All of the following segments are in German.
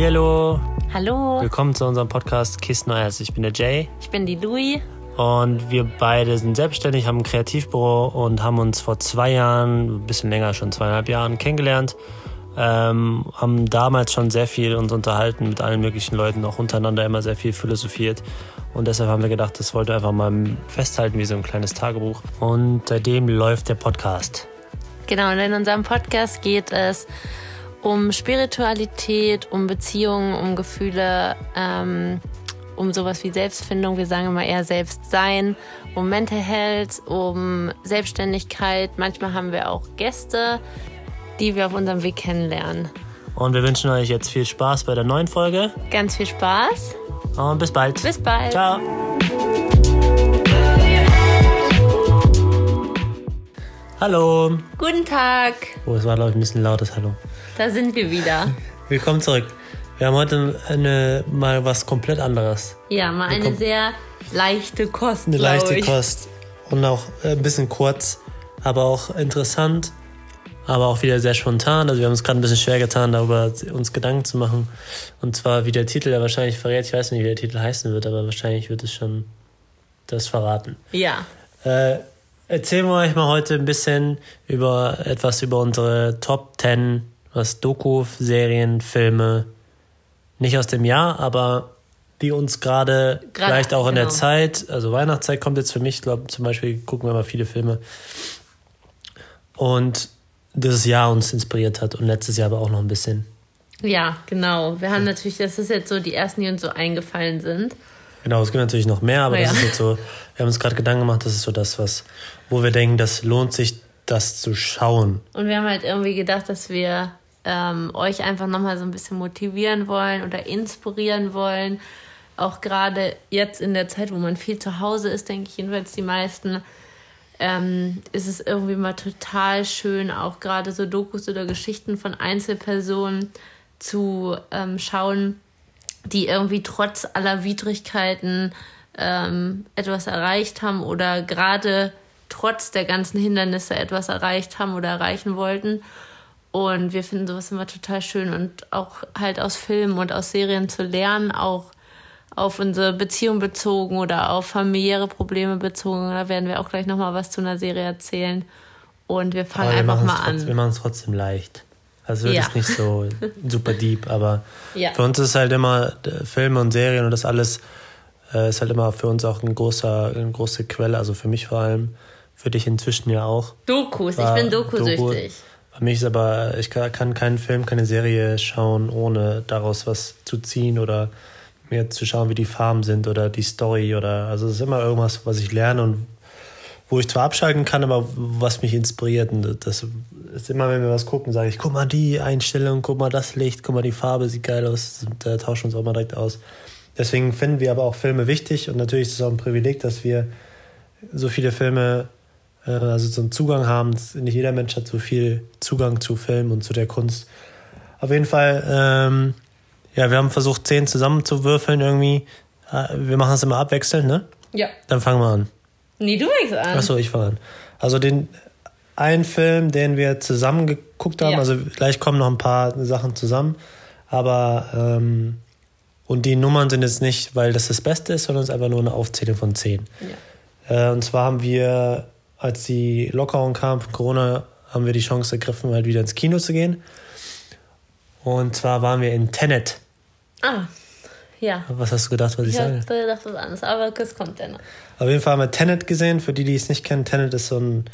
Hallihallo. Hallo. Willkommen zu unserem Podcast Kiss Neues. Ich bin der Jay. Ich bin die Louis. Und wir beide sind selbstständig, haben ein Kreativbüro und haben uns vor zwei Jahren, ein bisschen länger, schon zweieinhalb Jahren kennengelernt. Ähm, haben damals schon sehr viel uns unterhalten mit allen möglichen Leuten, auch untereinander immer sehr viel philosophiert. Und deshalb haben wir gedacht, das wollte einfach mal festhalten wie so ein kleines Tagebuch. Und seitdem läuft der Podcast. Genau, und in unserem Podcast geht es um Spiritualität, um Beziehungen, um Gefühle, ähm, um sowas wie Selbstfindung, wir sagen immer eher Selbstsein, um Mental Health, um Selbstständigkeit. Manchmal haben wir auch Gäste, die wir auf unserem Weg kennenlernen. Und wir wünschen euch jetzt viel Spaß bei der neuen Folge. Ganz viel Spaß. Und bis bald. Bis bald. Ciao. Hallo. Guten Tag. Oh, es war, glaube ich, ein bisschen lautes Hallo. Da sind wir wieder. Willkommen zurück. Wir haben heute eine, mal was komplett anderes. Ja, mal eine sehr leichte Kost. Eine leichte ich. Kost. Und auch ein bisschen kurz, aber auch interessant, aber auch wieder sehr spontan. Also wir haben uns gerade ein bisschen schwer getan, darüber uns Gedanken zu machen. Und zwar, wie der Titel ja wahrscheinlich verrät. Ich weiß nicht, wie der Titel heißen wird, aber wahrscheinlich wird es schon das verraten. Ja. Äh, erzählen wir euch mal heute ein bisschen über etwas über unsere Top 10, was Doku, Serien, Filme, nicht aus dem Jahr, aber die uns gerade vielleicht auch in genau. der Zeit, also Weihnachtszeit kommt jetzt für mich, glaube zum Beispiel gucken wir mal viele Filme und dieses Jahr uns inspiriert hat und letztes Jahr aber auch noch ein bisschen. Ja, genau. Wir haben natürlich, das ist jetzt so die ersten, die uns so eingefallen sind. Genau, es gibt natürlich noch mehr, aber Oh ja. das ist jetzt so, wir haben uns gerade Gedanken gemacht, das ist so das, was, wo wir denken, das lohnt sich, das zu schauen. Und wir haben halt irgendwie gedacht, dass wir ähm, euch einfach nochmal so ein bisschen motivieren wollen oder inspirieren wollen. Auch gerade jetzt in der Zeit, wo man viel zu Hause ist, denke ich jedenfalls die meisten, ähm, ist es irgendwie mal total schön, auch gerade so Dokus oder Geschichten von Einzelpersonen zu ähm, schauen, die irgendwie trotz aller Widrigkeiten ähm, etwas erreicht haben oder gerade trotz der ganzen Hindernisse etwas erreicht haben oder erreichen wollten. Und wir finden sowas immer total schön und auch halt aus Filmen und aus Serien zu lernen, auch auf unsere Beziehung bezogen oder auf familiäre Probleme bezogen. Da werden wir auch gleich nochmal was zu einer Serie erzählen. Und wir fangen wir einfach mal es trotzdem, wir an. machen es trotzdem leicht. Also wird Ja. es nicht so super deep, aber Ja. für uns ist halt immer äh, Filme und Serien und das alles äh, ist halt immer für uns auch ein großer, eine große Quelle, also für mich vor allem, für dich inzwischen ja auch. Dokus, ich War bin dokusüchtig. Doku. Bei mich ist aber, ich kann kann keinen Film, keine Serie schauen, ohne daraus was zu ziehen oder mir zu schauen, wie die Farben sind oder die Story oder, also es ist immer irgendwas, was ich lerne und wo ich zwar abschalten kann, aber was mich inspiriert. Und das ist immer, wenn wir was gucken, sage ich, guck mal die Einstellung, guck mal das Licht, guck mal die Farbe, sieht geil aus. Da tauschen wir uns auch mal direkt aus. Deswegen finden wir aber auch Filme wichtig und natürlich ist es auch ein Privileg, dass wir so viele Filme, äh, also so einen Zugang haben. Nicht jeder Mensch hat so viel Zugang zu Film und zu der Kunst. Auf jeden Fall, ähm, ja, wir haben versucht, zehn zusammenzuwürfeln irgendwie. Äh, Wir machen das immer abwechselnd, ne? Ja. Dann fangen wir an. Nee, du fängst an. Achso, ich fange an. Also den einen Film, den wir zusammen geguckt haben, Ja. also gleich kommen noch ein paar Sachen zusammen, aber ähm, und die Nummern sind jetzt nicht, weil das das Beste ist, sondern es ist einfach nur eine Aufzählung von zehn. Ja. Äh, und zwar haben wir, als die Lockerung kam von Corona, haben wir die Chance ergriffen, halt wieder ins Kino zu gehen. Und zwar waren wir in Tenet. Ah, ja. Was hast du gedacht, was ich Ich sage? hatte gedacht, was anderes, aber es kommt ja noch. Auf jeden Fall haben wir Tenet gesehen. Für die, die es nicht kennen, Tenet ist so ein,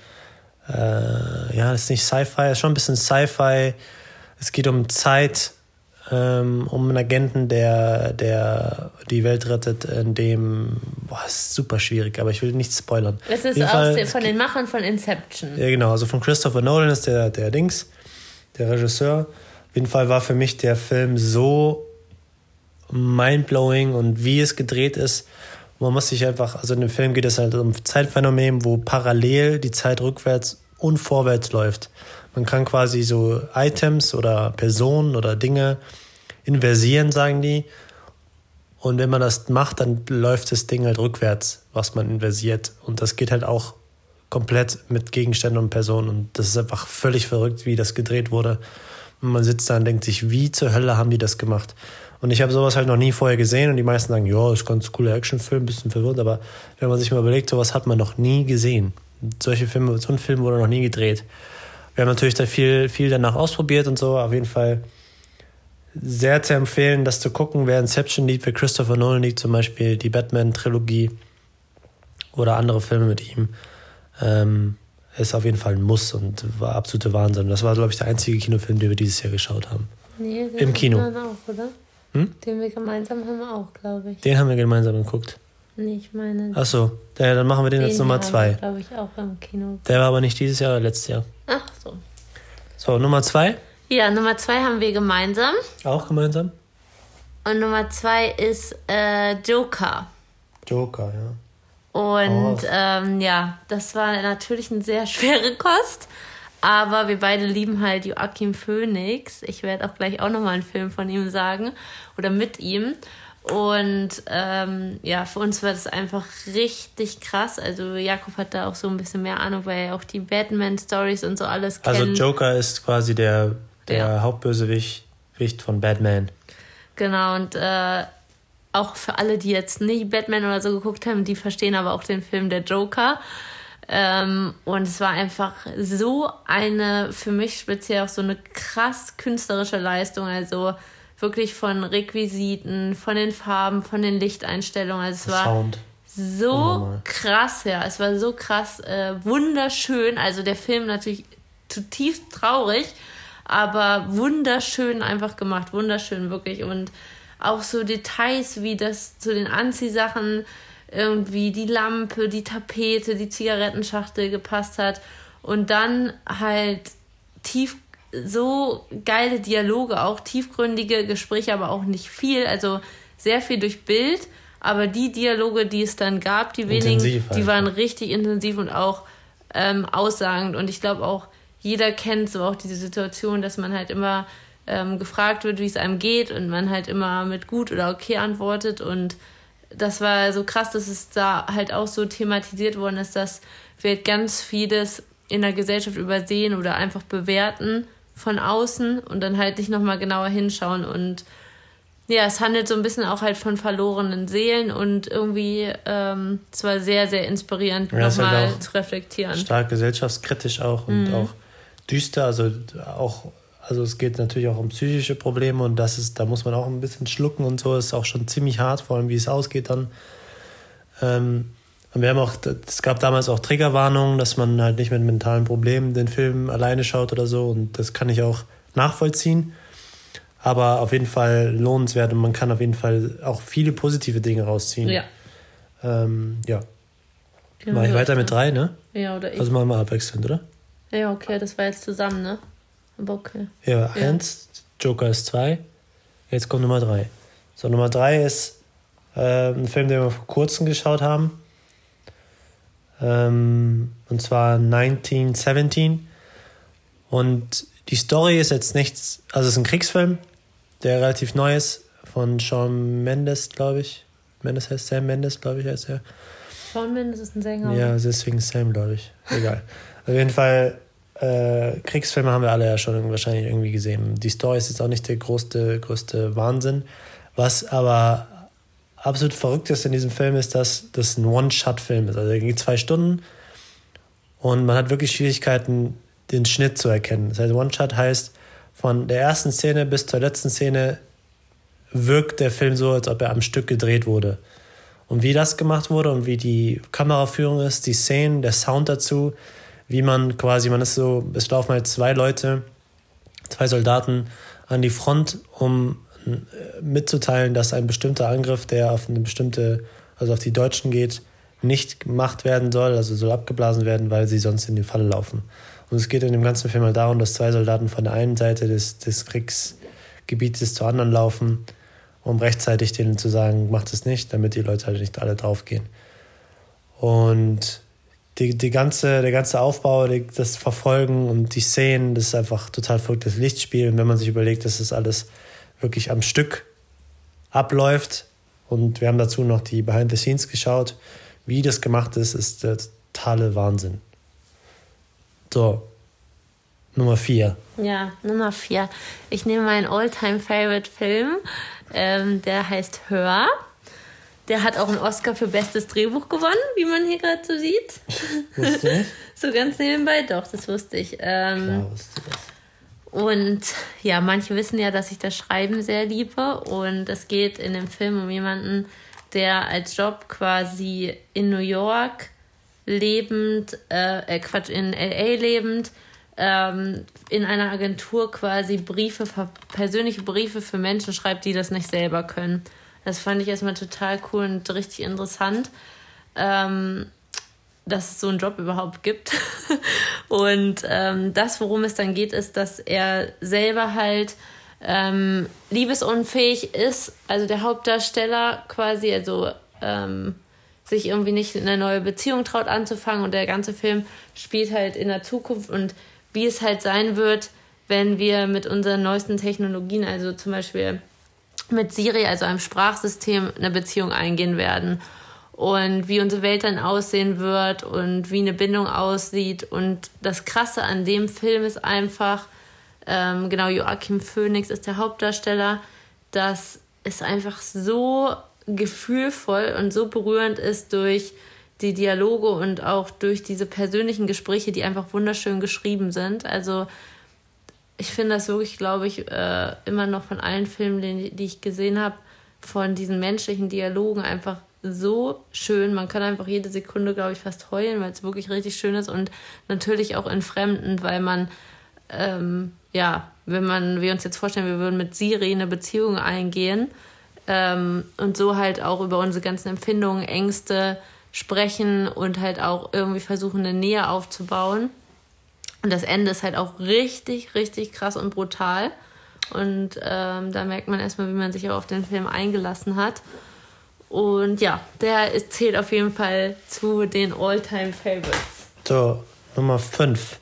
äh, ja, ist nicht Sci-Fi, ist schon ein bisschen Sci-Fi. Es geht um Zeit, ähm, um einen Agenten, der, der die Welt rettet, in dem, boah, ist super schwierig, aber ich will nicht spoilern. Es Auf ist aus den, von den Machern von Inception. Ja, genau. Also von Christopher Nolan ist der, der Dings, der Regisseur. Auf jeden Fall war für mich der Film so mindblowing und wie es gedreht ist. Man muss sich einfach, also in dem Film geht es halt um Zeitphänomen, wo parallel die Zeit rückwärts und vorwärts läuft. Man kann quasi so Items oder Personen oder Dinge inversieren, sagen die. Und wenn man das macht, dann läuft das Ding halt rückwärts, was man inversiert. Und das geht halt auch komplett mit Gegenständen und Personen. Und das ist einfach völlig verrückt, wie das gedreht wurde. Und man sitzt da und denkt sich, wie zur Hölle haben die das gemacht? Und ich habe sowas halt noch nie vorher gesehen und die meisten sagen, ja, ist ganz cooler Actionfilm, bisschen verwirrt, aber wenn man sich mal überlegt, sowas hat man noch nie gesehen. Solche Filme, so ein Film wurde noch nie gedreht. Wir haben natürlich da viel, viel danach ausprobiert und so, auf jeden Fall sehr zu empfehlen, das zu gucken, wer Inception liebt, wer Christopher Nolan liebt, zum Beispiel die Batman-Trilogie oder andere Filme mit ihm. Ähm, ist auf jeden Fall ein Muss und war absolute Wahnsinn. Das war, glaube ich, der einzige Kinofilm, den wir dieses Jahr geschaut haben. Nee, Im Kino. Auch, oder? Hm? Den wir gemeinsam haben wir auch, glaube ich. Den haben wir gemeinsam geguckt. Nee, ich meine. Achso, dann machen wir den, den als Nummer zwei. glaube ich, auch im Kino. Der war aber nicht dieses Jahr oder letztes Jahr. Ach so. So, Nummer zwei? Ja, Nummer zwei haben wir gemeinsam. Auch gemeinsam? Und Nummer zwei ist äh, Joker. Joker, ja. Und oh. ähm, ja, das war natürlich eine sehr schwere Kost. Aber wir beide lieben halt Joachim Phoenix. Ich werde auch gleich auch nochmal einen Film von ihm sagen oder mit ihm. Und ähm, ja, für uns war das einfach richtig krass. Also Jakob hat da auch so ein bisschen mehr Ahnung, weil er auch die Batman-Stories und so alles also kennt. Also Joker ist quasi der, der ja. Hauptbösewicht von Batman. Genau, und äh, auch für alle, die jetzt nicht Batman oder so geguckt haben, die verstehen aber auch den Film Der Joker. Ähm, und es war einfach so eine, für mich speziell auch so eine krass künstlerische Leistung. Also wirklich von Requisiten, von den Farben, von den Lichteinstellungen. Also es war Sound. so krass, ja. Es war so krass, äh, wunderschön. Also der Film natürlich zutiefst traurig, aber wunderschön einfach gemacht. Wunderschön, wirklich. Und auch so Details wie das zu den Anziehsachen, irgendwie die Lampe, die Tapete, die Zigarettenschachtel gepasst hat. Und dann halt tief so geile Dialoge, auch tiefgründige Gespräche, aber auch nicht viel. Also sehr viel durch Bild. Aber die Dialoge, die es dann gab, die wenigen, die waren richtig intensiv und auch ähm, aussagend. Und ich glaube auch, jeder kennt so auch diese Situation, dass man halt immer ähm, gefragt wird, wie es einem geht und man halt immer mit gut oder okay antwortet. Und das war so krass, dass es da halt auch so thematisiert worden ist, dass wir ganz vieles in der Gesellschaft übersehen oder einfach bewerten von außen und dann halt nicht nochmal genauer hinschauen. Und ja, es handelt so ein bisschen auch halt von verlorenen Seelen und irgendwie ähm, es war sehr, sehr inspirierend, ja, nochmal halt zu reflektieren. Stark gesellschaftskritisch auch und mhm. auch düster, also auch also es geht natürlich auch um psychische Probleme und das ist, da muss man auch ein bisschen schlucken und so, ist auch schon ziemlich hart, vor allem wie es ausgeht dann. Ähm, und wir haben auch, es gab damals auch Triggerwarnungen, dass man halt nicht mit mentalen Problemen den Film alleine schaut oder so. Und das kann ich auch nachvollziehen. Aber auf jeden Fall lohnenswert und man kann auf jeden Fall auch viele positive Dinge rausziehen. Ja. Ähm, ja. Genau, Mach ich weiter mit drei, ne? Ja, oder ich. Also machen wir abwechselnd, oder? Ja, okay, das war jetzt zusammen, ne? Aber okay. Ja, ja. eins, Joker ist zwei. Jetzt kommt Nummer drei. So, Nummer drei ist äh, ein Film, den wir vor kurzem geschaut haben. Ähm, und zwar 1917. Und die Story ist jetzt nichts, also es ist ein Kriegsfilm, der relativ neu ist, von Sean Mendes, glaube ich. Mendes heißt Sam Mendes, glaube ich, heißt er. Sean Mendes ist ein Sänger. Ja, deswegen Sam, glaube ich. Egal. Auf jeden Fall, äh, Kriegsfilme haben wir alle ja schon wahrscheinlich irgendwie gesehen. Die Story ist jetzt auch nicht der größte, größte Wahnsinn. Was aber absolut Verrückteste in diesem Film ist, dass das ein One-Shot-Film ist. Also er geht zwei Stunden und man hat wirklich Schwierigkeiten, den Schnitt zu erkennen. Das heißt, One-Shot heißt, von der ersten Szene bis zur letzten Szene wirkt der Film so, als ob er am Stück gedreht wurde. Und wie das gemacht wurde und wie die Kameraführung ist, die Szenen, der Sound dazu, wie man quasi, man ist so, es laufen halt zwei Leute, zwei Soldaten an die Front, um mitzuteilen, dass ein bestimmter Angriff, der auf eine bestimmte, also auf die Deutschen geht, nicht gemacht werden soll, also soll abgeblasen werden, weil sie sonst in die Falle laufen. Und es geht in dem ganzen Film halt darum, dass zwei Soldaten von der einen Seite des, des Kriegsgebietes zur anderen laufen, um rechtzeitig denen zu sagen, macht es nicht, damit die Leute halt nicht alle draufgehen. Und die, die ganze, der ganze Aufbau, die, das Verfolgen und die Szenen, das ist einfach total verrücktes Lichtspiel. Und wenn man sich überlegt, dass das alles wirklich am Stück abläuft. Und wir haben dazu noch die Behind the Scenes geschaut. Wie das gemacht ist, ist der totale Wahnsinn. So, Nummer vier. Ja, Nummer vier. Ich nehme meinen All-Time-Favorite-Film. Ähm, der heißt Hör. Der hat auch einen Oscar für bestes Drehbuch gewonnen, wie man hier gerade so sieht. Wusste ich? so ganz nebenbei, doch, das wusste ich. Ähm, Klar wusste das. Und ja, manche wissen ja, dass ich das Schreiben sehr liebe. Und es geht in dem Film um jemanden, der als Job quasi in New York lebend, äh, äh Quatsch, in LA lebend, ähm, in einer Agentur quasi Briefe, persönliche Briefe für Menschen schreibt, die das nicht selber können. Das fand ich erstmal total cool und richtig interessant, ähm, dass es so einen Job überhaupt gibt. und ähm, das, worum es dann geht, ist, dass er selber halt ähm, liebesunfähig ist, also der Hauptdarsteller quasi, also ähm, sich irgendwie nicht eine neue Beziehung traut anzufangen. Und der ganze Film spielt halt in der Zukunft. Und wie es halt sein wird, wenn wir mit unseren neuesten Technologien, also zum Beispiel mit Siri, also einem Sprachsystem, eine Beziehung eingehen werden und wie unsere Welt dann aussehen wird und wie eine Bindung aussieht. Und das Krasse an dem Film ist einfach, ähm, genau, Joachim Phoenix ist der Hauptdarsteller, dass es einfach so gefühlvoll und so berührend ist durch die Dialoge und auch durch diese persönlichen Gespräche, die einfach wunderschön geschrieben sind. Also ich finde das wirklich, glaube ich, äh, immer noch von allen Filmen, die, die ich gesehen habe, von diesen menschlichen Dialogen einfach so schön. Man kann einfach jede Sekunde, glaube ich, fast heulen, weil es wirklich richtig schön ist und natürlich auch entfremdend, weil man, ähm, ja, wenn man, wir uns jetzt vorstellen, wir würden mit Siri eine Beziehung eingehen ähm, und so halt auch über unsere ganzen Empfindungen, Ängste sprechen und halt auch irgendwie versuchen, eine Nähe aufzubauen und das Ende ist halt auch richtig, richtig krass und brutal. Und ähm, da merkt man erstmal, wie man sich auch auf den Film eingelassen hat. Und ja, der zählt auf jeden Fall zu den All-Time Favorites. So, Nummer 5.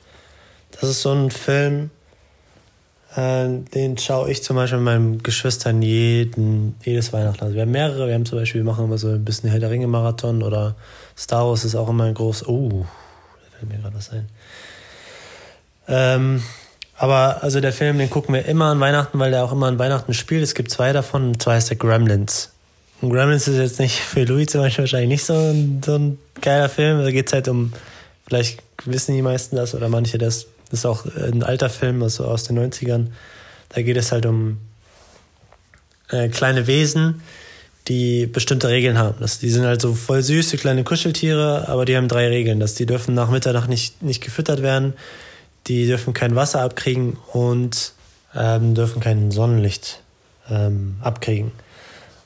Das ist so ein Film, äh, den schaue ich zum Beispiel mit meinen Geschwistern jeden, jedes Weihnachten. Also wir haben mehrere, wir haben zum Beispiel, wir machen immer so ein bisschen Herr der Ringe Marathon oder Star Wars ist auch immer ein groß. Oh, da fällt mir gerade was ein. Ähm, aber also der Film, den gucken wir immer an Weihnachten, weil der auch immer an Weihnachten spielt. Es gibt zwei davon, und zwar heißt der Gremlins. Und Gremlins ist jetzt nicht für Louis zum Beispiel wahrscheinlich nicht so ein, so ein geiler Film. Da geht es halt um, vielleicht wissen die meisten das oder manche das. Das ist auch ein alter Film, also aus den 90ern. Da geht es halt um äh, kleine Wesen, die bestimmte Regeln haben. Das, die sind halt so voll süße kleine Kuscheltiere, aber die haben drei Regeln. Dass die dürfen nach Mitternacht nicht, nicht gefüttert werden die dürfen kein Wasser abkriegen und ähm, dürfen kein Sonnenlicht ähm, abkriegen.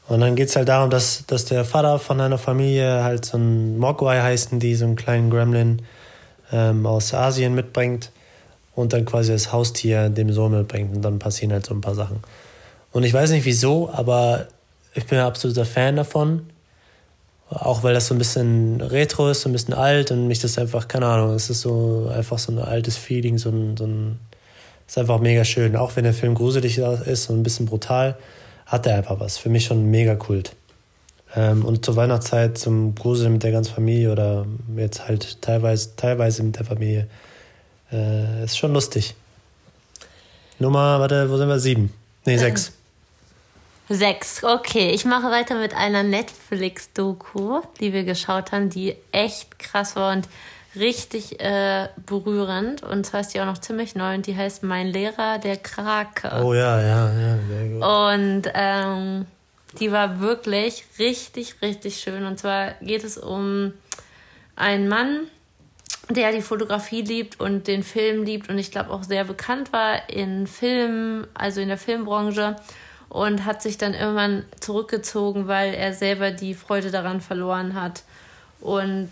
Und dann geht es halt darum, dass, dass der Vater von einer Familie halt so ein Mogwai heißen, die so einen kleinen Gremlin ähm, aus Asien mitbringt und dann quasi das Haustier dem Sohn mitbringt und dann passieren halt so ein paar Sachen. Und ich weiß nicht wieso, aber ich bin ein absoluter Fan davon. Auch weil das so ein bisschen retro ist, so ein bisschen alt und mich das einfach, keine Ahnung, es ist so einfach so ein altes Feeling, so ein, so ein ist einfach mega schön. Auch wenn der Film gruselig ist und ein bisschen brutal, hat er einfach was. Für mich schon mega Kult. Ähm, und zur Weihnachtszeit zum Gruseln mit der ganzen Familie oder jetzt halt teilweise, teilweise mit der Familie, äh, ist schon lustig. Nummer, warte, wo sind wir? Sieben. Nee, sechs. Sechs, okay. Ich mache weiter mit einer Netflix-Doku, die wir geschaut haben, die echt krass war und richtig äh, berührend. Und zwar ist die auch noch ziemlich neu und die heißt Mein Lehrer, der Krake. Oh ja, ja, ja, sehr gut. Und ähm, die war wirklich richtig, richtig schön. Und zwar geht es um einen Mann, der die Fotografie liebt und den Film liebt und ich glaube auch sehr bekannt war in Filmen, also in der Filmbranche und hat sich dann irgendwann zurückgezogen, weil er selber die Freude daran verloren hat. Und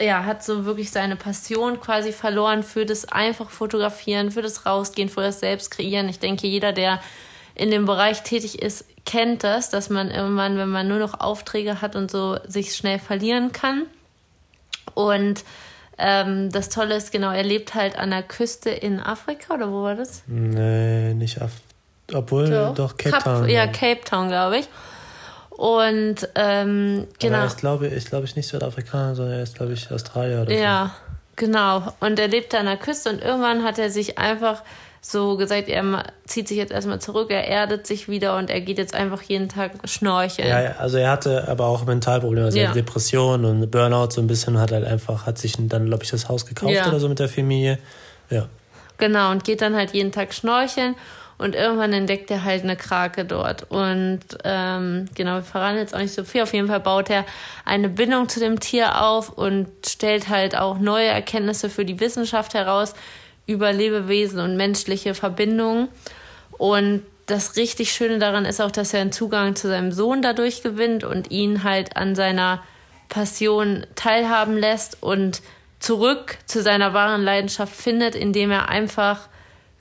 ja, hat so wirklich seine Passion quasi verloren für das einfach Fotografieren, für das Rausgehen, für das Selbstkreieren. Ich denke, jeder, der in dem Bereich tätig ist, kennt das, dass man irgendwann, wenn man nur noch Aufträge hat und so, sich schnell verlieren kann. Und ähm, das Tolle ist, genau, er lebt halt an der Küste in Afrika, oder wo war das? Nee, nicht Afrika. Obwohl, doch, doch Cape Kap, Town. Ja, Cape Town, glaube ich. Und ähm, genau. Aber er ist, glaube ich, ist, glaube ich, nicht Südafrikaner, sondern er ist, glaube ich, Australier oder ja. Genau. Und er lebte an der Küste und irgendwann hat er sich einfach so gesagt, er zieht sich jetzt erstmal zurück, er erdet sich wieder und er geht jetzt einfach jeden Tag schnorcheln. Ja, also er hatte aber auch Mentalprobleme, also ja. Depression und Burnout so ein bisschen, hat halt einfach, hat sich dann, glaube ich, das Haus gekauft ja. oder so mit der Familie. Ja. Genau, und geht dann halt jeden Tag schnorcheln und irgendwann entdeckt er halt eine Krake dort. Und ähm, genau, wir verraten jetzt auch nicht so viel. Auf jeden Fall baut er eine Bindung zu dem Tier auf und stellt halt auch neue Erkenntnisse für die Wissenschaft heraus über Lebewesen und menschliche Verbindungen. Und das richtig Schöne daran ist auch, dass er einen Zugang zu seinem Sohn dadurch gewinnt und ihn halt an seiner Passion teilhaben lässt und zurück zu seiner wahren Leidenschaft findet, indem er einfach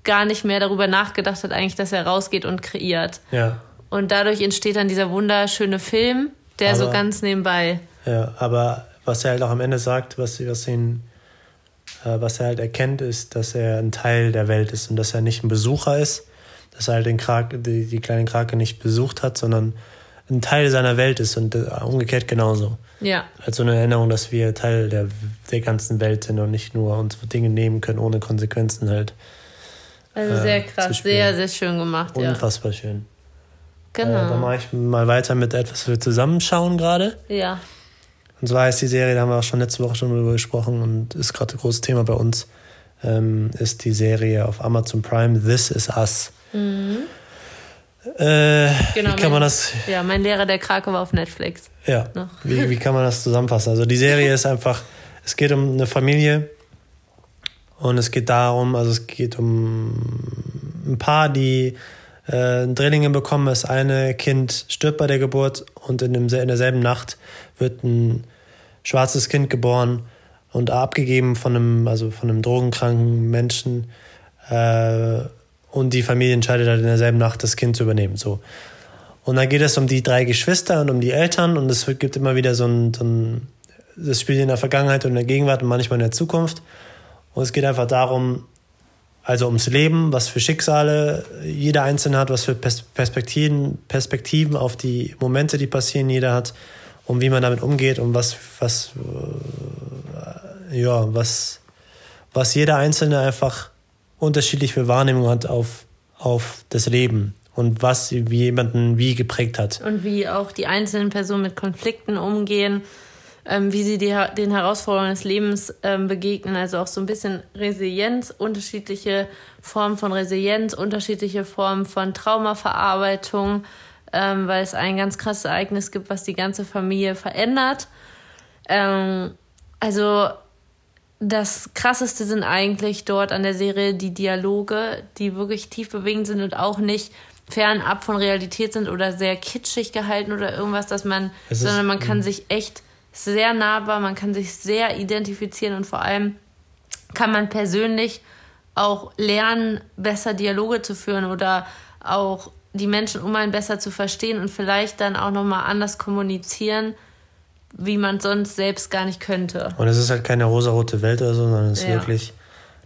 gar nicht mehr darüber nachgedacht hat, eigentlich, dass er rausgeht und kreiert. Ja. Und dadurch entsteht dann dieser wunderschöne Film, der aber, so ganz nebenbei. Ja, aber was er halt auch am Ende sagt, was, was ihn, äh, was er halt erkennt, ist, dass er ein Teil der Welt ist und dass er nicht ein Besucher ist, dass er halt den Krake, die, die kleine Krake nicht besucht hat, sondern ein Teil seiner Welt ist und äh, umgekehrt genauso. Ja. Als so eine Erinnerung, dass wir Teil der, der ganzen Welt sind und nicht nur unsere Dinge nehmen können ohne Konsequenzen halt. Also äh, sehr krass, sehr, sehr schön gemacht. Unfassbar ja. schön. Genau. Äh, dann mache ich mal weiter mit etwas, was wir zusammenschauen gerade. Ja. Und zwar ist die Serie, da haben wir auch schon letzte Woche schon drüber gesprochen und ist gerade ein großes Thema bei uns, ähm, ist die Serie auf Amazon Prime This Is Us. Mhm. Äh, genau, wie kann man das? Ja, mein Lehrer der Krake war auf Netflix. Ja. Wie, wie kann man das zusammenfassen? Also die Serie ist einfach, es geht um eine Familie und es geht darum, also es geht um ein Paar, die äh, Drillinge bekommen. Das eine Kind stirbt bei der Geburt und in, dem, in derselben Nacht wird ein schwarzes Kind geboren und abgegeben von einem, also von einem drogenkranken Menschen. Äh, und die Familie entscheidet halt in derselben Nacht, das Kind zu übernehmen. So. Und dann geht es um die drei Geschwister und um die Eltern und es gibt immer wieder so ein, so ein das spielt in der Vergangenheit und in der Gegenwart und manchmal in der Zukunft. Und es geht einfach darum, also ums Leben, was für Schicksale jeder Einzelne hat, was für Perspektiven, Perspektiven auf die Momente, die passieren, jeder hat und wie man damit umgeht und was, was, äh, ja, was, was jeder Einzelne einfach unterschiedlich für Wahrnehmung hat auf, auf das Leben und was jemanden wie geprägt hat. Und wie auch die einzelnen Personen mit Konflikten umgehen, ähm, wie sie die, den Herausforderungen des Lebens ähm, begegnen. Also auch so ein bisschen Resilienz, unterschiedliche Formen von Resilienz, unterschiedliche Formen von Traumaverarbeitung, ähm, weil es ein ganz krasses Ereignis gibt, was die ganze Familie verändert. Ähm, also das Krasseste sind eigentlich dort an der Serie die Dialoge, die wirklich tief bewegend sind und auch nicht fernab von Realität sind oder sehr kitschig gehalten oder irgendwas, dass man, sondern man kann sich echt sehr nahbar, man kann sich sehr identifizieren und vor allem kann man persönlich auch lernen, besser Dialoge zu führen oder auch die Menschen um einen besser zu verstehen und vielleicht dann auch nochmal anders kommunizieren, wie man sonst selbst gar nicht könnte. Und es ist halt keine rosarote Welt oder so, sondern es ist ja. wirklich,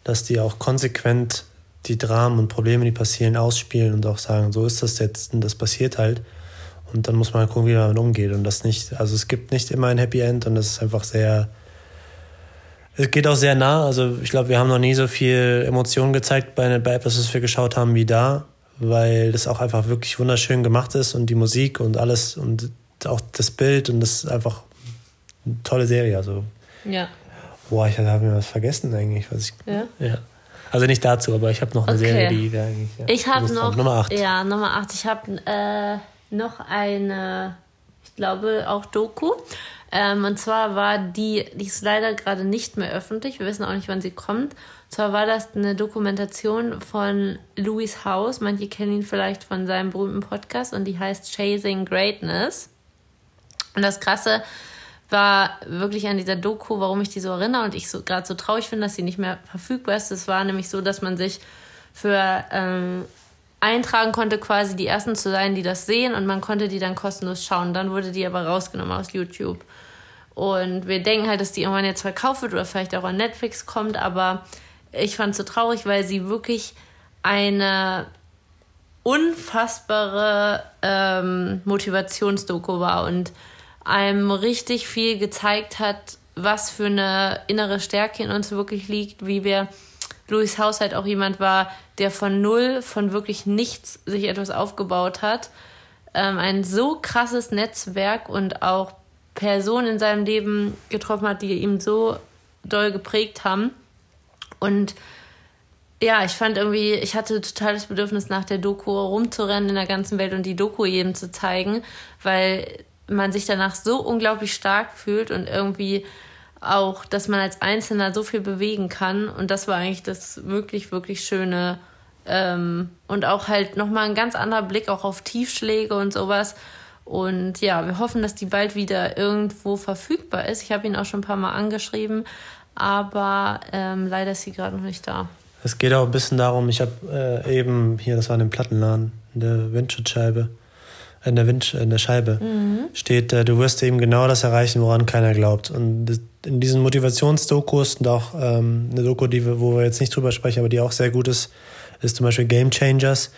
dass die auch konsequent die Dramen und Probleme, die passieren, ausspielen und auch sagen, so ist das jetzt und das passiert halt. Und dann muss man gucken, wie man damit umgeht. Und das nicht, also es gibt nicht immer ein Happy End und das ist einfach sehr. Es geht auch sehr nah. Also ich glaube, wir haben noch nie so viel Emotionen gezeigt bei, bei etwas, was wir geschaut haben, wie da, weil das auch einfach wirklich wunderschön gemacht ist und die Musik und alles und auch das Bild und das ist einfach eine tolle Serie. Also. Ja. Boah, ich habe mir was vergessen eigentlich. Was ich, ja. ja. Also nicht dazu, aber ich habe noch eine okay. Serie, die da eigentlich. Ja, ich habe noch. Nummer 8. Ja, Nummer 8. Ich habe äh, noch eine, ich glaube auch Doku. Ähm, und zwar war die, die ist leider gerade nicht mehr öffentlich. Wir wissen auch nicht, wann sie kommt. Und zwar war das eine Dokumentation von Louis House. Manche kennen ihn vielleicht von seinem berühmten Podcast und die heißt Chasing Greatness. Und das Krasse war wirklich an dieser Doku, warum ich die so erinnere und ich so gerade so traurig finde, dass sie nicht mehr verfügbar ist. Es war nämlich so, dass man sich für ähm, eintragen konnte, quasi die ersten zu sein, die das sehen und man konnte die dann kostenlos schauen. Dann wurde die aber rausgenommen aus YouTube. Und wir denken halt, dass die irgendwann jetzt verkauft wird oder vielleicht auch an Netflix kommt, aber ich fand es so traurig, weil sie wirklich eine unfassbare ähm, Motivationsdoku war und einem richtig viel gezeigt hat, was für eine innere Stärke in uns wirklich liegt, wie wir Louis Haushalt auch jemand war, der von null, von wirklich nichts sich etwas aufgebaut hat. Ähm, ein so krasses Netzwerk und auch Personen in seinem Leben getroffen hat, die ihm so doll geprägt haben. Und ja, ich fand irgendwie, ich hatte total das Bedürfnis, nach der Doku rumzurennen in der ganzen Welt und die Doku jedem zu zeigen, weil man sich danach so unglaublich stark fühlt und irgendwie auch, dass man als Einzelner so viel bewegen kann. Und das war eigentlich das wirklich, wirklich Schöne. Ähm, und auch halt nochmal ein ganz anderer Blick auch auf Tiefschläge und sowas. Und ja, wir hoffen, dass die bald wieder irgendwo verfügbar ist. Ich habe ihn auch schon ein paar Mal angeschrieben, aber ähm, leider ist sie gerade noch nicht da. Es geht auch ein bisschen darum, ich habe äh, eben hier, das war in dem Plattenladen, in der Windschutzscheibe, in der, Wind, in der Scheibe, mhm. steht, äh, du wirst eben genau das erreichen, woran keiner glaubt. Und in diesen Motivationsdokus und auch ähm, eine Doku, die wir, wo wir jetzt nicht drüber sprechen, aber die auch sehr gut ist, ist zum Beispiel Game Changers,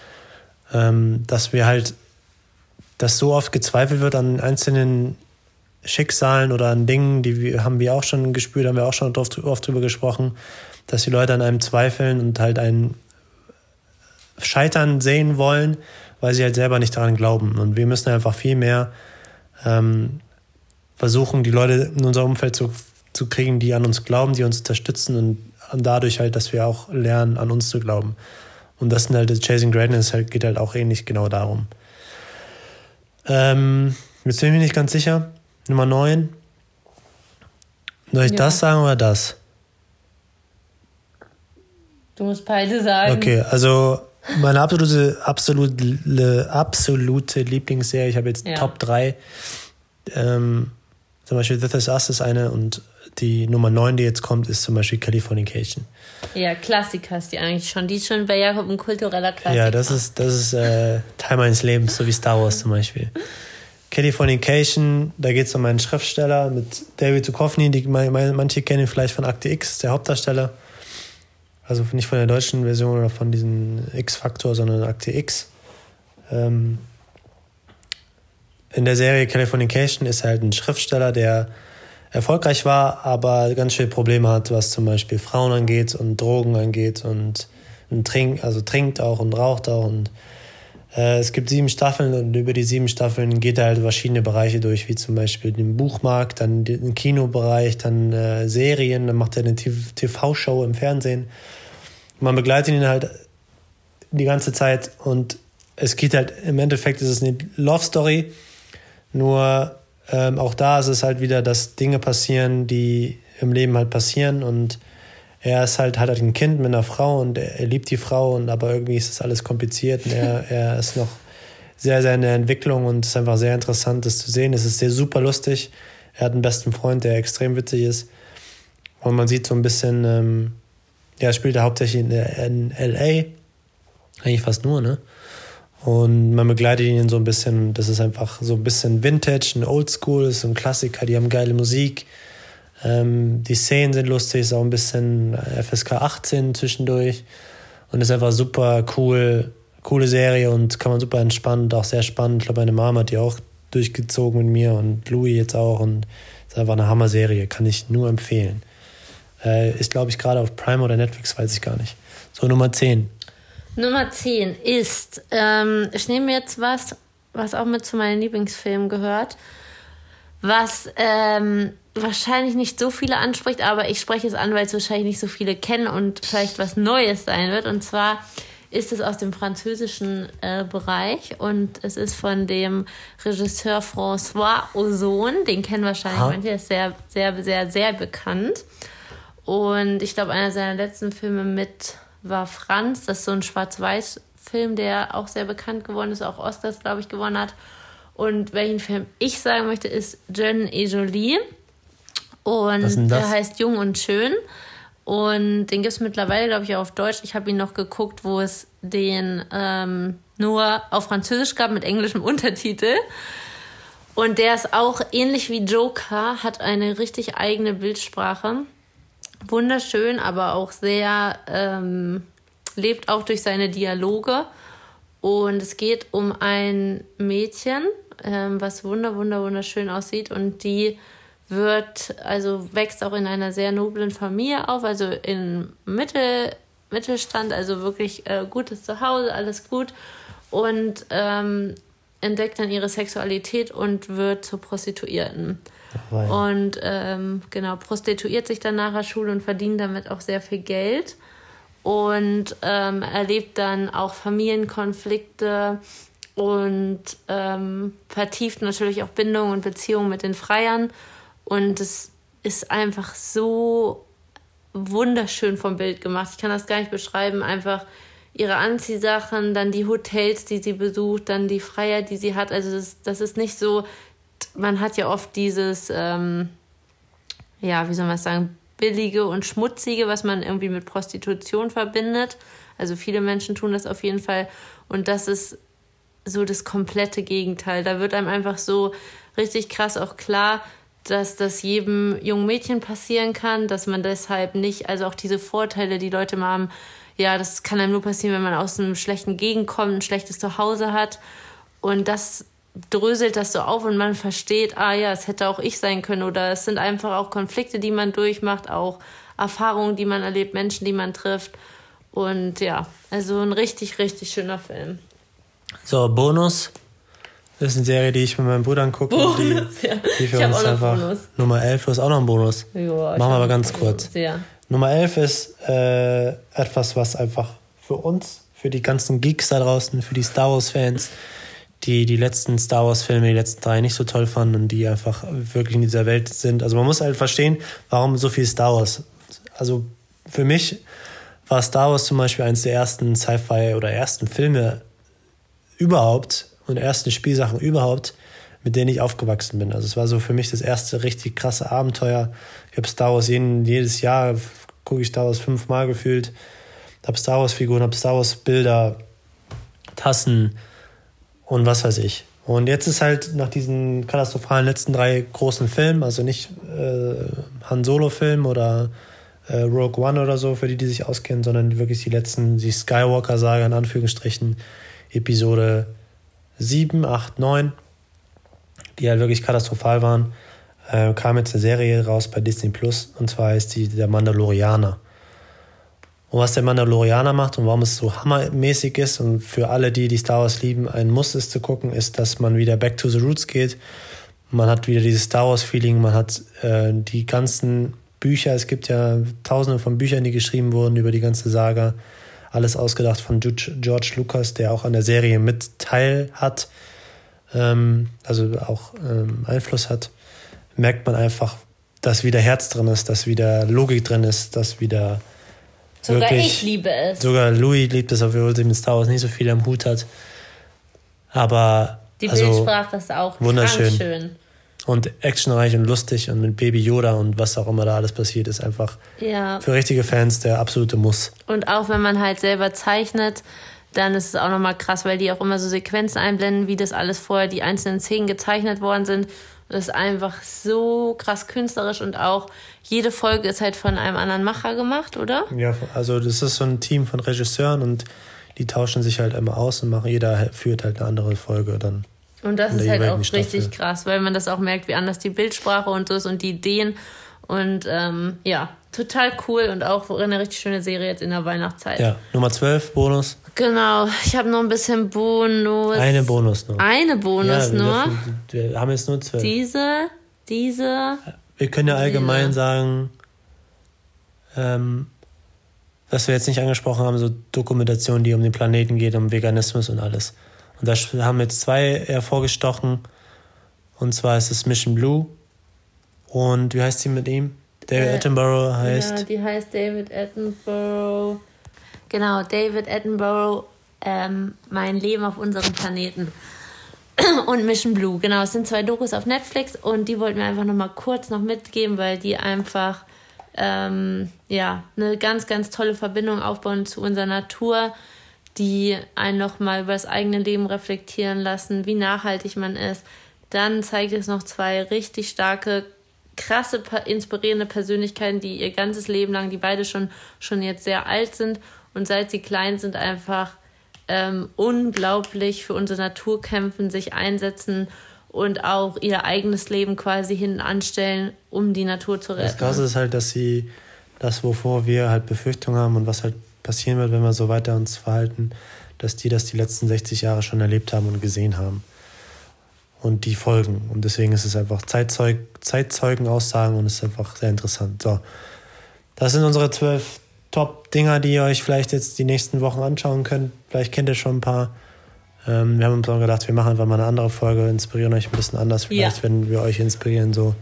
ähm, dass wir halt, dass so oft gezweifelt wird an einzelnen Schicksalen oder an Dingen, die wir, haben wir auch schon gespürt, haben wir auch schon oft, oft drüber gesprochen, dass die Leute an einem zweifeln und halt ein Scheitern sehen wollen, weil sie halt selber nicht daran glauben. Und wir müssen einfach viel mehr ähm, versuchen, die Leute in unser Umfeld zu, zu kriegen, die an uns glauben, die uns unterstützen und, dadurch halt, dass wir auch lernen, an uns zu glauben. Und das sind halt, das Chasing Greatness halt, geht halt auch ähnlich genau darum. Ähm, jetzt bin ich mir nicht ganz sicher. Nummer 9. Soll ich ja. das sagen oder das? Du musst beide sagen. Okay, also meine absolute, absolute, absolute Lieblingsserie, ich habe jetzt ja. Top 3. Ähm, zum Beispiel This Is Us ist eine und die Nummer 9, die jetzt kommt, ist zum Beispiel Californication. Ja, Klassiker ist die eigentlich schon. Die ist schon bei Jakob ein kultureller Klassiker. Ja, das ist, das ist äh, Teil meines Lebens, so wie Star Wars zum Beispiel. Californication, da geht es um einen Schriftsteller mit David Duchovny, die manche kennen ihn vielleicht von Akte X, der Hauptdarsteller. Also nicht von der deutschen Version oder von diesem X-Faktor, sondern Akte X. Ähm, in der Serie Californication ist er halt ein Schriftsteller, der erfolgreich war, aber ganz schön Probleme hat, was zum Beispiel Frauen angeht und Drogen angeht und, und trinkt, also trinkt auch und raucht auch und äh, es gibt sieben Staffeln und über die sieben Staffeln geht er halt verschiedene Bereiche durch, wie zum Beispiel den Buchmarkt, dann den Kinobereich, dann äh, Serien, dann macht er eine TV-Show im Fernsehen. Man begleitet ihn halt die ganze Zeit und es geht halt im Endeffekt ist es eine Love Story, nur ähm, auch da ist es halt wieder, dass Dinge passieren, die im Leben halt passieren und er ist halt, hat halt ein Kind mit einer Frau und er, er liebt die Frau und aber irgendwie ist das alles kompliziert und er, er ist noch sehr, sehr in der Entwicklung und es ist einfach sehr interessant, das zu sehen. Es ist sehr super lustig. Er hat einen besten Freund, der extrem witzig ist. Und man sieht so ein bisschen, ähm, ja, spielt er hauptsächlich in, in LA. Eigentlich fast nur, ne? Und man begleitet ihn so ein bisschen. Das ist einfach so ein bisschen Vintage, ein Oldschool, ist so ein Klassiker. Die haben geile Musik. Ähm, die Szenen sind lustig, ist auch ein bisschen FSK 18 zwischendurch und ist einfach super cool, coole Serie und kann man super entspannt, auch sehr spannend. Ich glaube, meine Mama hat die auch durchgezogen mit mir und Louis jetzt auch und ist einfach eine Hammer-Serie, kann ich nur empfehlen. Äh, ist, glaube ich, gerade auf Prime oder Netflix, weiß ich gar nicht. So, Nummer 10. Nummer 10 ist, ähm, ich nehme jetzt was, was auch mit zu meinen Lieblingsfilmen gehört, was ähm, wahrscheinlich nicht so viele anspricht, aber ich spreche es an, weil es wahrscheinlich nicht so viele kennen und vielleicht was Neues sein wird. Und zwar ist es aus dem französischen äh, Bereich und es ist von dem Regisseur François Ozon. Den kennen wahrscheinlich Aha. manche, der ist sehr, sehr, sehr, sehr bekannt. Und ich glaube, einer seiner letzten Filme mit war Franz. Das ist so ein Schwarz-Weiß-Film, der auch sehr bekannt geworden ist, auch Oscars, glaube ich, gewonnen hat. Und welchen Film ich sagen möchte, ist Jeune et Jolie. Und der heißt Jung und Schön. Und den gibt es mittlerweile, glaube ich, auch auf Deutsch. Ich habe ihn noch geguckt, wo es den ähm, nur auf Französisch gab mit englischem Untertitel. Und der ist auch ähnlich wie Joker, hat eine richtig eigene Bildsprache. Wunderschön, aber auch sehr, ähm, lebt auch durch seine Dialoge. Und es geht um ein Mädchen, ähm, was wunder, wunder, wunderschön aussieht und die wird, also wächst auch in einer sehr noblen Familie auf, also in Mittel, Mittelstand, also wirklich äh, gutes Zuhause, alles gut. Und ähm, entdeckt dann ihre Sexualität und wird zur Prostituierten. Und ähm, genau, prostituiert sich dann nach der Schule und verdient damit auch sehr viel Geld. Und ähm, erlebt dann auch Familienkonflikte und ähm, vertieft natürlich auch Bindungen und Beziehungen mit den Freiern. Und es ist einfach so wunderschön vom Bild gemacht. Ich kann das gar nicht beschreiben. Einfach ihre Anziehsachen, dann die Hotels, die sie besucht, dann die Freier, die sie hat. Also das, das ist nicht so, man hat ja oft dieses, ähm, ja, wie soll man sagen, billige und schmutzige, was man irgendwie mit Prostitution verbindet. Also viele Menschen tun das auf jeden Fall. Und das ist so das komplette Gegenteil. Da wird einem einfach so richtig krass auch klar, dass das jedem jungen Mädchen passieren kann, dass man deshalb nicht, also auch diese Vorteile, die Leute mal haben, ja, das kann einem nur passieren, wenn man aus einem schlechten Gegend kommt, ein schlechtes Zuhause hat. Und das dröselt das so auf und man versteht, ah ja, es hätte auch ich sein können. Oder es sind einfach auch Konflikte, die man durchmacht, auch Erfahrungen, die man erlebt, Menschen, die man trifft. Und ja, also ein richtig, richtig schöner Film. So, Bonus. Das ist eine Serie, die ich mit meinem Bruder angucke. Bonus, die, ja. die für ich uns einfach. Bonus. Nummer 11, du hast auch noch einen Bonus. Joa, Machen wir aber ganz kurz. Ja. Nummer 11 ist äh, etwas, was einfach für uns, für die ganzen Geeks da draußen, für die Star Wars-Fans, die die letzten Star Wars-Filme, die letzten drei nicht so toll fanden und die einfach wirklich in dieser Welt sind. Also man muss halt verstehen, warum so viel Star Wars. Also für mich war Star Wars zum Beispiel eines der ersten Sci-Fi oder ersten Filme überhaupt und ersten Spielsachen überhaupt, mit denen ich aufgewachsen bin. Also es war so für mich das erste richtig krasse Abenteuer. Ich habe Star Wars jeden, jedes Jahr, gucke ich Star Wars fünfmal gefühlt, habe Star Wars Figuren, habe Star Wars Bilder, Tassen und was weiß ich. Und jetzt ist halt nach diesen katastrophalen letzten drei großen Filmen, also nicht äh, Han Solo-Film oder äh, Rogue One oder so, für die, die sich auskennen, sondern wirklich die letzten, die Skywalker-Saga in Anführungsstrichen, Episode 7, 8, 9, die halt wirklich katastrophal waren, äh, kam jetzt eine Serie raus bei Disney Plus und zwar ist die Der Mandalorianer. Und was der Mandalorianer macht und warum es so hammermäßig ist und für alle, die die Star Wars lieben, ein Muss ist zu gucken, ist, dass man wieder back to the roots geht. Man hat wieder dieses Star Wars-Feeling, man hat äh, die ganzen Bücher, es gibt ja tausende von Büchern, die geschrieben wurden über die ganze Saga. Alles ausgedacht von George Lucas, der auch an der Serie mit teil hat, ähm, also auch ähm, Einfluss hat. Merkt man einfach, dass wieder Herz drin ist, dass wieder Logik drin ist, dass wieder. Sogar wirklich, ich liebe es. Sogar Louis liebt es, obwohl sie mit Star Wars nicht so viel am Hut hat. Aber. Die also, Bildsprache ist auch wunderschön. schön und actionreich und lustig und mit Baby Yoda und was auch immer da alles passiert, ist einfach ja. für richtige Fans der absolute Muss. Und auch wenn man halt selber zeichnet, dann ist es auch nochmal krass, weil die auch immer so Sequenzen einblenden, wie das alles vorher, die einzelnen Szenen gezeichnet worden sind. Das ist einfach so krass künstlerisch und auch jede Folge ist halt von einem anderen Macher gemacht, oder? Ja, also das ist so ein Team von Regisseuren und die tauschen sich halt immer aus und machen, jeder führt halt eine andere Folge dann. Und das ist halt auch Staffel. richtig krass, weil man das auch merkt, wie anders die Bildsprache und so ist und die Ideen. Und ähm, ja, total cool und auch eine richtig schöne Serie jetzt in der Weihnachtszeit. Ja, Nummer 12, Bonus. Genau, ich habe noch ein bisschen Bonus. Eine Bonus nur. Eine Bonus ja, wir nur. Dürfen, wir haben jetzt nur zwölf. Diese, diese. Wir können ja allgemein diese. sagen, ähm, was wir jetzt nicht angesprochen haben, so Dokumentationen, die um den Planeten geht, um Veganismus und alles. Und da haben jetzt zwei hervorgestochen. Und zwar ist es Mission Blue. Und wie heißt sie mit ihm? David äh, Attenborough heißt. Ja, die heißt David Attenborough. Genau, David Attenborough, ähm, mein Leben auf unserem Planeten. und Mission Blue, genau, es sind zwei Dokus auf Netflix und die wollten wir einfach nochmal kurz noch mitgeben, weil die einfach ähm, ja, eine ganz, ganz tolle Verbindung aufbauen zu unserer Natur die einen nochmal über das eigene Leben reflektieren lassen, wie nachhaltig man ist. Dann zeigt es noch zwei richtig starke, krasse, inspirierende Persönlichkeiten, die ihr ganzes Leben lang, die beide schon, schon jetzt sehr alt sind und seit sie klein sind, einfach ähm, unglaublich für unsere Natur kämpfen, sich einsetzen und auch ihr eigenes Leben quasi hinten anstellen, um die Natur zu retten. Das Krasse ist halt, dass sie das, wovor wir halt Befürchtungen haben und was halt passieren wird, wenn wir so weiter uns verhalten, dass die das die letzten 60 Jahre schon erlebt haben und gesehen haben. Und die folgen. Und deswegen ist es einfach Zeitzeug, Zeitzeugenaussagen und es ist einfach sehr interessant. So. Das sind unsere zwölf Top-Dinger, die ihr euch vielleicht jetzt die nächsten Wochen anschauen könnt. Vielleicht kennt ihr schon ein paar. Ähm, wir haben uns auch gedacht, wir machen einfach mal eine andere Folge, inspirieren euch ein bisschen anders. Vielleicht, ja. wenn wir euch inspirieren, so.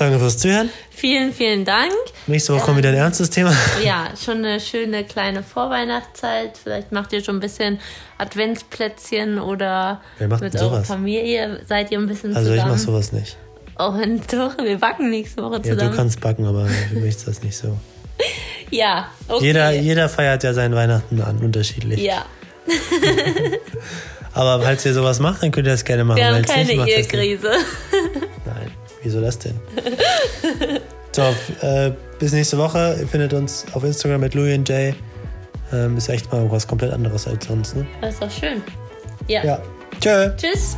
Danke fürs Zuhören. Vielen, vielen Dank. Nächste Woche kommt wieder ein ähm, ernstes Thema. Ja, schon eine schöne kleine Vorweihnachtszeit. Vielleicht macht ihr schon ein bisschen Adventsplätzchen oder mit sowas? eurer Familie seid ihr ein bisschen also zusammen. Also ich mache sowas nicht. Oh, doch, wir backen nächste Woche zusammen. Ja, du kannst backen, aber für mich ist das nicht so. ja, okay. Jeder, jeder feiert ja seinen Weihnachten an, unterschiedlich. Ja. Aber falls ihr sowas macht, dann könnt ihr das gerne machen. Wir haben keine Ehekrise. Wieso das denn? so, äh, bis nächste Woche. Ihr findet uns auf Instagram mit Louis und Jay. Ähm, ist echt mal was komplett anderes als sonst, ne? Das ist doch schön. Ja. ja. Tschö. Tschüss.